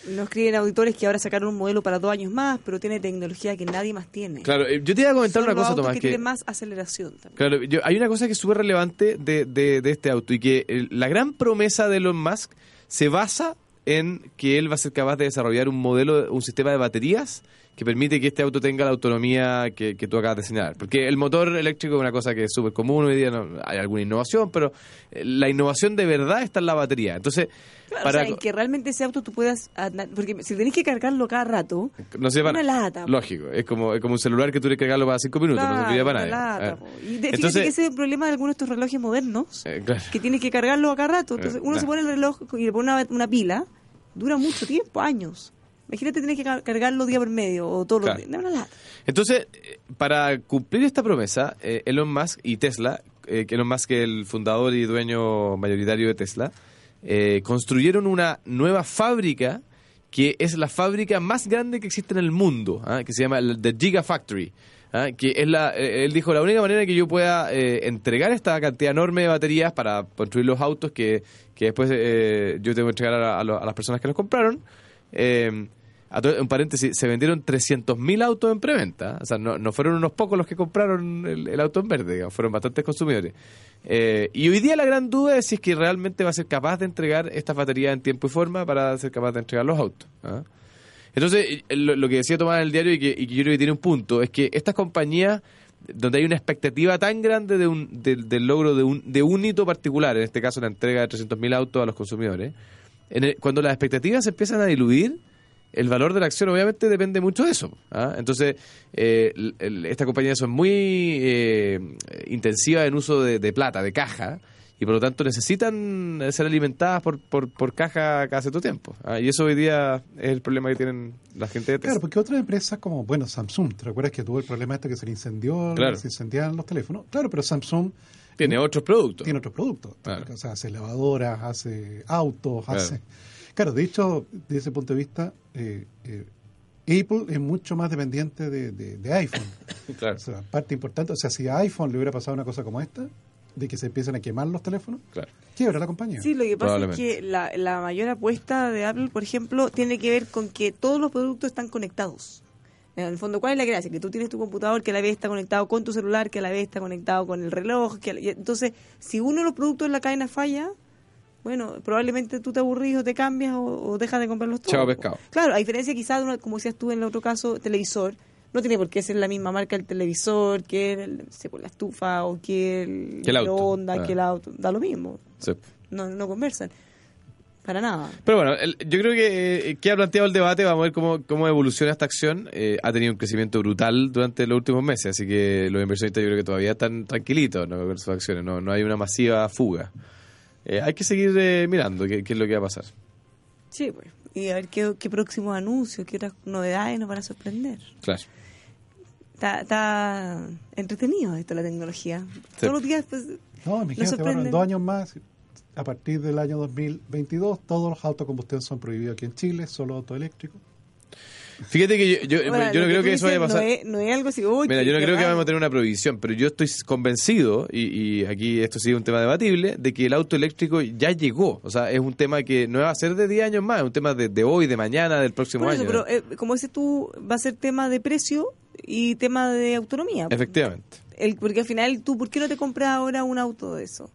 Nos escriben auditores que ahora sacaron un modelo para dos años más, pero tiene tecnología que nadie más tiene. Claro, eh, yo te iba a comentar Son una los cosa, Tomás, que, que tienen más aceleración también. Claro, yo- hay una cosa que es súper relevante de, de- de este auto y que el- la gran promesa de Elon Musk se basa en que él va a ser capaz de desarrollar un modelo, un sistema de baterías que permite que este auto tenga la autonomía que, que tú acabas de señalar. Porque el motor eléctrico es una cosa que es súper común hoy día, no, hay alguna innovación, pero eh, la innovación de verdad está en la batería. Entonces, Claro, para... o sea, en que realmente ese auto tú puedas porque si tenés que cargarlo cada rato, no sirve para una lata. Lógico, es como, es como un celular que tú le cargarlo para cinco minutos, no claro, serviría para una nada. lata, A ver. po. Y de- Entonces- que ese es el problema de algunos de estos relojes modernos, Eh, claro. que tienes que cargarlo a cada rato. Entonces Eh, uno se pone el reloj y le pone una, una pila, dura mucho tiempo, años. Imagínate tienes que car- cargarlo día por medio o todos Claro. los días. Da una lata. Entonces, eh, para cumplir esta promesa, eh, Elon Musk y Tesla, eh, Elon Musk el fundador y dueño mayoritario de Tesla, eh, construyeron una nueva fábrica que es la fábrica más grande que existe en el mundo, ¿ah? que se llama el- The Gigafactory. ¿ah? que es la, eh, él dijo, la única manera que yo pueda eh, entregar esta cantidad enorme de baterías para construir los autos que, que después eh, yo tengo que entregar a, a a las personas que los compraron, eh, un paréntesis, se vendieron 300.000 autos en preventa. O sea, no, no fueron unos pocos los que compraron el, el auto en verde, digamos, fueron bastantes consumidores. Eh, y hoy día la gran duda es si es que realmente va a ser capaz de entregar estas baterías en tiempo y forma para ser capaz de entregar los autos. ¿ah? Entonces, eh, lo, que decía Tomás en el diario y que, yo creo que tiene un punto, es que estas compañías donde hay una expectativa tan grande de un, del- logro de un, de un hito particular, en este caso la entrega de 300.000 autos a los consumidores, cuando las expectativas se empiezan a diluir, el valor de la acción obviamente depende mucho de eso. ¿ah? Entonces, eh, el- el- estas compañías son muy eh, intensivas en uso de, de plata, de caja, y por lo tanto necesitan ser alimentadas por, por, por caja cada cierto tiempo. ¿ah? Y eso hoy día es el problema que tienen la gente de Tesla. Claro, porque otras empresas como, bueno, Samsung, ¿te recuerdas que tuvo el problema este que se le incendió, Claro. se incendiaban los teléfonos? Claro, pero Samsung Tiene otros productos. tiene otros productos. Claro. O sea, hace lavadoras, hace autos, Claro. hace... Claro, de hecho, desde ese punto de vista, eh, eh, Apple es mucho más dependiente de, de- de iPhone. Claro, O sea, parte importante, o sea, si a iPhone le hubiera pasado una cosa como esta, de que se empiezan a quemar los teléfonos, claro. quiebra la compañía. Sí, lo que pasa es que la, la mayor apuesta de Apple, por ejemplo, tiene que ver con que todos los productos están conectados. En el fondo, ¿cuál es la gracia? Que tú tienes tu computador que a la vez está conectado con tu celular, que a la vez está conectado con el reloj. Que la- entonces, si uno de los productos en la cadena falla, bueno, probablemente tú te aburrís o te cambias o, o dejas de comprarlos todos. Chao, pescado. Claro, a diferencia quizás de, una, como decías tú en el otro caso, televisor. No tiene por qué ser la misma marca el televisor que el, sé, pues, la estufa o que el, Que el auto. Ah. que el auto. Da lo mismo Sí. no, no conversan. Para nada. Pero bueno, el- yo creo que, eh, que ha planteado el debate, vamos a ver cómo, cómo evoluciona esta acción. Eh, ha tenido un crecimiento brutal durante los últimos meses, así que los inversionistas yo creo que todavía están tranquilitos ¿no? con sus acciones, no, no hay una masiva fuga. Eh, hay que seguir eh, mirando qué, qué es lo que va a pasar. Sí, pues. Y a ver qué, qué próximos anuncios, qué otras novedades nos van a sorprender. Claro. Está, está entretenido esto la tecnología. Todos los días, pues. No, imagínate, bueno, en dos años más, a partir del año 2022, todos los autocombustión son prohibidos aquí en Chile, solo autoeléctricos. Fíjate que yo, yo, Ahora, yo no creo que eso vaya a pasar. No es, no es algo así. uy, Mira, yo no creo que vamos a tener una prohibición, pero yo estoy convencido, y, y aquí esto es un tema debatible, de que el auto eléctrico ya llegó. O sea, es un tema que no va a ser de 10 años más, es un tema de, de hoy, de mañana, del próximo Por eso, año. pero eh, como dices tú, va a ser tema de precio y tema de autonomía. Efectivamente, El, porque al final, tú, ¿por qué no te compras ahora un auto de eso?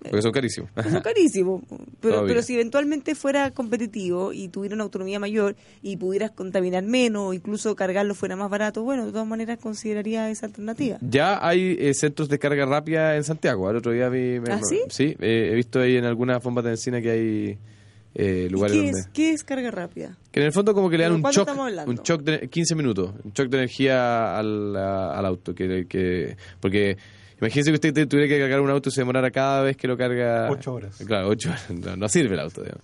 Porque son carísimos. Eso es carísimo. Pero, Todavía. pero si eventualmente fuera competitivo y tuviera una autonomía mayor y pudieras contaminar menos o incluso cargarlo fuera más barato, bueno, de todas maneras consideraría esa alternativa. Ya hay eh, centros de carga rápida en Santiago. El otro día vi. me- ¿Ah, sí? eh, he visto ahí en algunas bombas de encina que hay eh, ¿Y lugares ¿Qué, donde. es, ¿Qué es carga rápida? Que en el fondo como que le dan ¿Pero un shock, un shock de 15 minutos, un shock de energía al, a- al auto, que, que porque imagínese que usted te- tuviera que cargar un auto y se demorara cada vez que lo carga Ocho horas. Claro, ocho horas, no, no sirve el auto. digamos.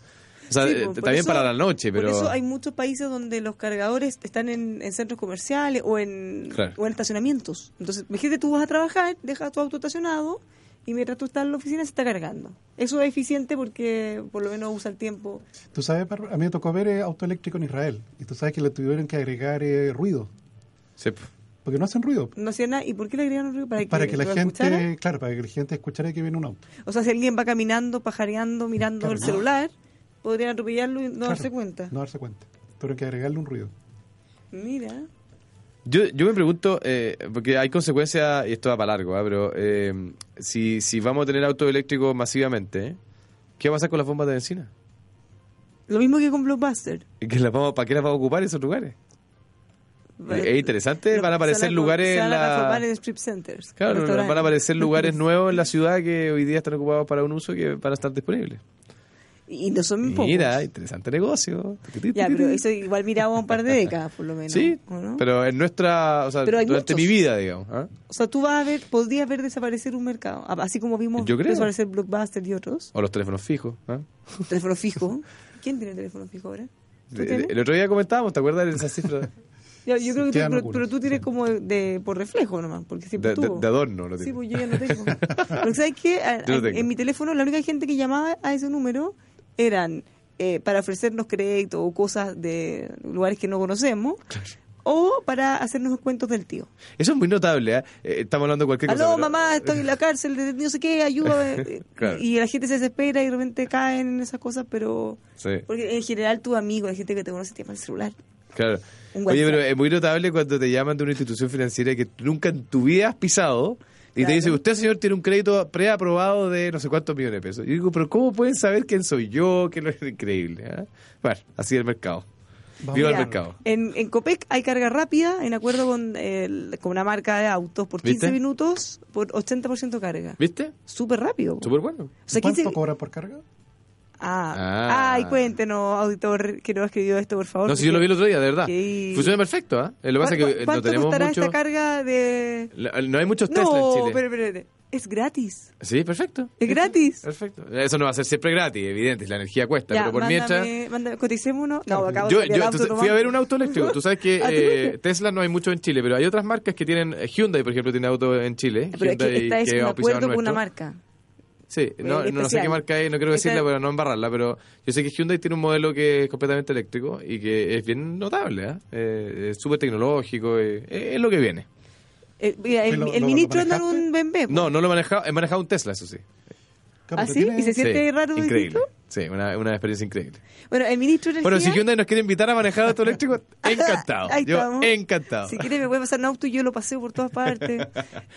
O sea, Sí, eh, pues, también eso- para la noche, pero Por eso hay muchos países donde los cargadores están en, en centros comerciales o en, Claro. o en estacionamientos. Entonces, imagínate, tú vas a trabajar, dejas tu auto estacionado y mientras tú estás en la oficina se está cargando. Eso es eficiente porque por lo menos usa el tiempo. Tú sabes, a mí me tocó ver eh, auto eléctrico en Israel, y tú sabes que le tuvieron que agregar eh, ruido, Sí. Porque no hacen ruido. No hacía nada. ¿Y por qué le agregaron ruido? Para que, Para que la gente, escuchara. claro, para que la gente escuchara que viene un auto. O sea, si alguien va caminando, pajareando, mirando Claro, el no. celular, podrían atropellarlo y no Claro, darse cuenta. No darse cuenta. Pero hay que agregarle un ruido. Mira. Yo, yo me pregunto, eh, porque hay consecuencias, y esto va para largo, ¿ah? pero eh, si, si vamos a tener autos eléctricos masivamente, ¿eh? ¿qué va a pasar con las bombas de benzina? Lo mismo que con Blockbuster. ¿Y que las vamos, ¿Para qué las vamos a ocupar esos lugares? Vale. Es interesante, van a aparecer se van a- lugares se van a transformar la... en strip centers. Claro, van a aparecer lugares nuevos en la ciudad que hoy día están ocupados para un uso que van a estar disponibles. Y no son pocos. Mira, interesante negocio. Ya, pero eso igual miraba un par de décadas, por lo menos. Sí, pero en nuestra, o sea, durante muchos. mi vida, digamos. ¿ah? O sea, tú vas a ver, podrías ver desaparecer un mercado. Así como vimos Yo creo. desaparecer Blockbuster y otros. O los teléfonos fijos. ¿ah? Teléfono fijo. ¿Quién tiene teléfono fijo ahora? El otro día comentábamos, ¿te acuerdas de esa cifra? Ya, yo creo que tú, pero, pero tú tienes sí. como de, de- por reflejo nomás, porque siempre De, de- tuvo. de adorno lo Sí, tiene. pues yo ya no tengo. Porque ¿sabes qué? A- tengo. En mi teléfono la única gente que llamaba a ese número eran eh, para ofrecernos crédito o cosas de lugares que no conocemos o para hacernos cuentos del tío. Eso es muy notable, ¿ah? Eh, Estamos hablando de cualquier cosa. Aló, pero- mamá, estoy en la cárcel, de no sé qué, ayúdame. Claro. Y la gente se desespera y de repente caen en esas cosas, pero... Sí, Porque en general tu amigo, la gente que te conoce, te llama el celular. claro. Un Oye, pero es muy notable cuando te llaman de una institución financiera que nunca en tu vida has pisado y Claro. te dice, usted, señor, tiene un crédito preaprobado de no sé cuántos millones de pesos. Y digo, pero ¿cómo pueden saber quién soy yo? Que no es increíble. ¿ah? Bueno, así es el mercado. Viva el mercado. En, en Copec hay carga rápida, en acuerdo con, el- con una marca de autos, por 15 ¿Viste? minutos, por 80% carga. ¿Viste? Súper rápido. Súper bueno. O sea, ¿Cuánto 15... cobran por carga? Ah. Ah. Ay, cuéntenos, auditor, que no ha escrito esto, por favor. No, si yo lo vi el otro día, de verdad. que- Funciona perfecto, ¿ah? Lo que pasa es que ¿Cuánto- eh, no ¿Cuánto tenemos costará mucho... esta carga de...? La- No hay muchos Tesla No, en Chile. pero, pero, pero, es gratis. Sí, perfecto. Es gratis. Perfecto. Eso no va a ser siempre gratis, evidente, la energía cuesta, Ya, pero por mándame, mientras... mándame, coticémonos. No, acabo Yo, de yo auto fui a ver un auto eléctrico. Tú sabes que Ah, ¿tú eh? Tesla no hay mucho en Chile, pero hay otras marcas que tienen. eh, Hyundai, por ejemplo, tiene auto en Chile. Pero es que Hyundai, esta es que un auspiciador acuerdo con una marca. Sí, no, Eh, no sé especial. qué marca es, no quiero decirla para no embarrarla, pero yo sé que Hyundai tiene un modelo que es completamente eléctrico y que es bien notable, ¿ah? Eh, es súper tecnológico, eh, es lo que viene. Eh, el, ¿Lo- el lo- ministro anda en un BMW. No, no lo he manejado, he manejado un Tesla, eso sí. ¿Ah, sí? ¿Y se siente Sí, raro? Increíble. distinto? Sí, una, una experiencia increíble. Bueno, el ministro de Bueno, Energía... si Hyundai nos quiere invitar a manejar auto eléctrico, encantado. Ahí Yo estamos. encantado. Si quiere me puede pasar un auto y yo lo paseo por todas partes.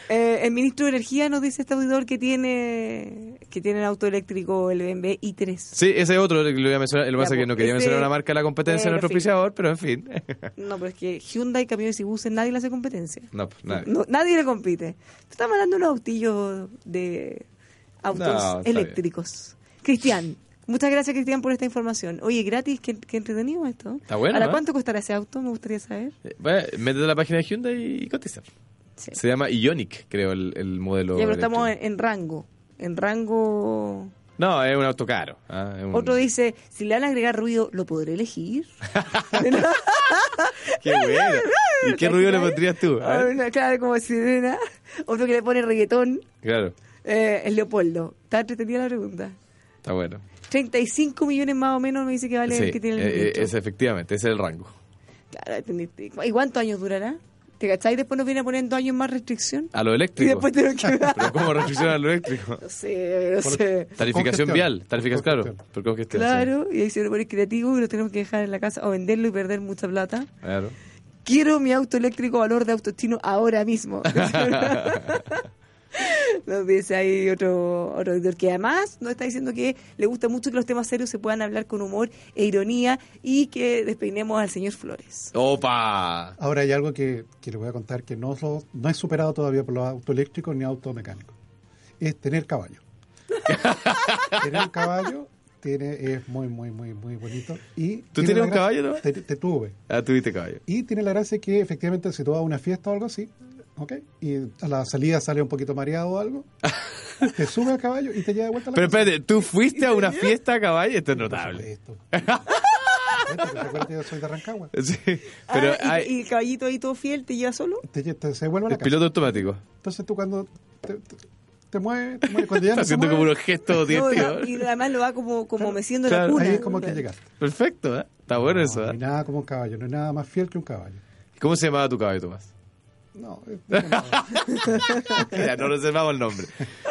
Eh, el ministro de Energía nos dice este auditor que tiene que tiene el auto eléctrico, el BMW i3. Sí, ese es otro lo voy a mencionar. Lo que pasa es que pues, no quería ese- mencionar una marca de la competencia de Bueno, nuestro auspiciador, pero en fin. No, pero es que Hyundai, camiones y buses, nadie le hace competencia. no, pues nadie. No, nadie le compite. Estamos hablando de un autillo de autos No, eléctricos. Cristian, muchas gracias Cristian por esta información. Oye, gratis, qué, qué entretenido esto. Está bueno, ¿Ahora ¿eh? cuánto costará ese auto? Me gustaría saber. Eh, Bueno, métete a la página de Hyundai y cotiza. Sí. Se llama Ionic, creo, el, el modelo. Ya, pero estamos en, en rango. En rango... No, es un auto caro. ah, un- Otro dice, si le van a agregar ruido, ¿lo podré elegir? Qué bueno. ¿Y qué ruido le pondrías tú? Claro, como sirena. Otro que le pone reggaetón. Claro, Eh, el Leopoldo. Está entretenida la pregunta. está bueno. 35 millones más o menos me dice que vale Sí, el que tiene el eh, eh, es efectivamente, ese es el rango. Claro, entendiste. ¿Y cuántos años durará? ¿Te cachai? Después nos viene a poner dos años más restricción. A lo Y eléctrico. después tenemos que... Pero ¿cómo restricción a lo eléctrico? no sé, no sé. Tarificación vial. Tarificación, claro. Sí. Claro, y ahí se lo pone creativo y lo tenemos que dejar en la casa o venderlo y perder mucha plata. Claro. Quiero mi auto eléctrico valor de autoestino ahora mismo. Nos dice ahí otro, otro editor que además nos está diciendo que le gusta mucho que los temas serios se puedan hablar con humor e ironía y que despeinemos al señor Flores. ¡Opa! Ahora hay algo que, que les voy a contar que no, no es superado todavía por los autos eléctricos ni autos mecánicos. Es tener caballo. tener un caballo tiene, es muy, muy, muy, muy bonito. Y ¿Tú tiene tienes un caballo, no? Te, te tuve. Ah, tuviste caballo. Y tiene la gracia que efectivamente si tú vas a una fiesta o algo así, ¿ok? Y a la salida sale un poquito mareado o algo, te sube a caballo y te lleva de vuelta a la Pero casa. espérate, ¿tú fuiste a una fiesta a caballo? Esto es notable. recuerda que yo soy de Rancagua. Sí, pero Ah, y, hay y el caballito ahí todo fiel te lleva solo. Te, te- se vuelve a la el casa. piloto automático. Entonces tú cuando te, te, te mueves, te mueves, cuando ya Está no haciendo como unos gestos No, divertidos. y además lo va como, como meciendo claro, la cuna. ahí es como que llegaste. Perfecto, ¿eh? Está bueno No, eso, no ¿eh? hay nada como un caballo, no hay nada más fiel que un caballo. ¿Cómo se llamaba tu caballo, Tomás? No, no. ya no reservamos el nombre.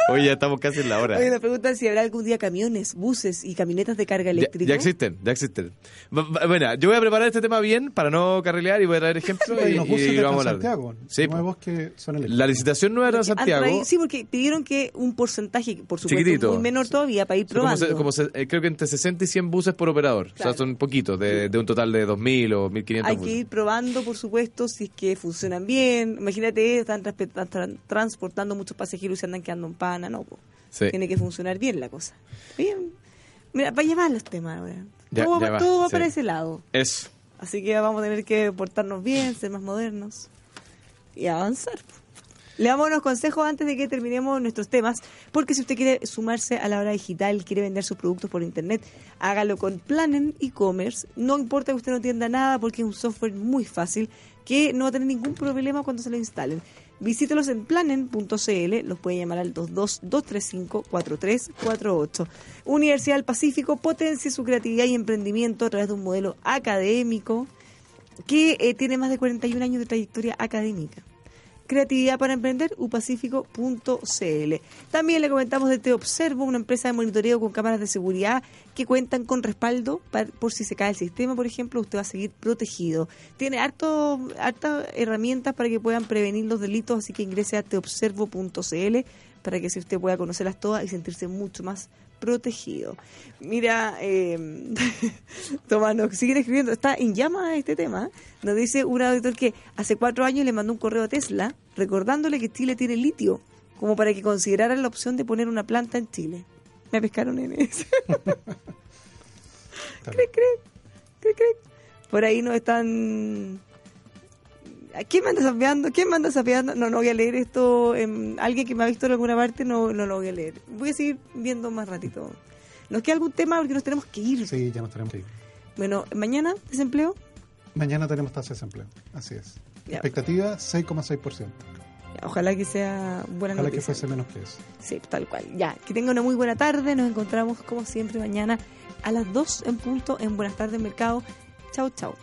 Oye, ya estamos casi en la hora. Oye, me preguntan si habrá algún día camiones, buses y camionetas de carga Ya, eléctrica. ya existen, ya existen. Va- va- Bueno, yo voy a preparar este tema bien para no carrilear y voy a traer ejemplos y, unos buses y de vamos a hablar. Sí, nuevos que son eléctricos. La licitación nueva de Han Santiago. sí, porque pidieron que un porcentaje, por supuesto, Chiquitito. muy menor todavía, para ir Son como, probando. se- como se- eh, creo que entre 60 y 100 buses por operador. O Claro. sea, son poquitos, de, de un total de 2.000 o 1.500 Hay que buses. ir probando, por supuesto, si es que funcionan bien. Imagínate, están transportando muchos pasajeros y se andan quedando en pana. No, po. Sí. tiene que funcionar bien la cosa. Bien. Mira, va a llevar los temas ahora. Ya- todo ya va, va, todo va sí. para ese lado. Eso. Así que vamos a tener que portarnos bien, ser más modernos y avanzar. Le damos unos consejos antes de que terminemos nuestros temas, porque si usted quiere sumarse a la hora digital, quiere vender sus productos por internet, hágalo con Planen e-commerce. No importa que usted no entienda nada, porque es un software muy fácil que no va a tener ningún problema cuando se lo instalen. Visítelos en planen.cl, los puede llamar al 22-235-4348. Universidad del Pacífico potencia su creatividad y emprendimiento a través de un modelo académico que eh, tiene más de 41 años de trayectoria académica. Creatividad para emprender, upacífico.cl. También le comentamos de Te Observo, una empresa de monitoreo con cámaras de seguridad que cuentan con respaldo para- por si se cae el sistema, por ejemplo, usted va a seguir protegido. Tiene harto, hartas herramientas para que puedan prevenir los delitos, así que ingrese a teobservo.cl para que si usted pueda conocerlas todas y sentirse mucho más protegido. Mira, eh, Tomás, nos siguen escribiendo, está en llama este tema. Nos dice un auditor que hace cuatro años le mandó un correo a Tesla recordándole que Chile tiene litio, como para que consideraran la opción de poner una planta en Chile. Me pescaron en eso. Cric, cric, cric, cric. Por ahí nos están... ¿A ¿Quién me anda sapeando? ¿Quién me anda sapeando? No, no voy a leer esto. em, alguien que me ha visto en alguna parte, no, no lo voy a leer. Voy a seguir viendo más ratito. ¿Nos queda algún tema? Porque nos tenemos que ir. Sí, ya nos tenemos que ir. Bueno, mañana, desempleo. Mañana tenemos tasa de desempleo. Así es. Ya. Expectativa 6,6%. Ojalá que sea buena Ojalá que fuese menos que eso. Sí, tal cual. Ya, que tenga una muy buena tarde. Nos encontramos como siempre mañana a las 2 en punto en Buenas tardes Mercado. Chao, chao.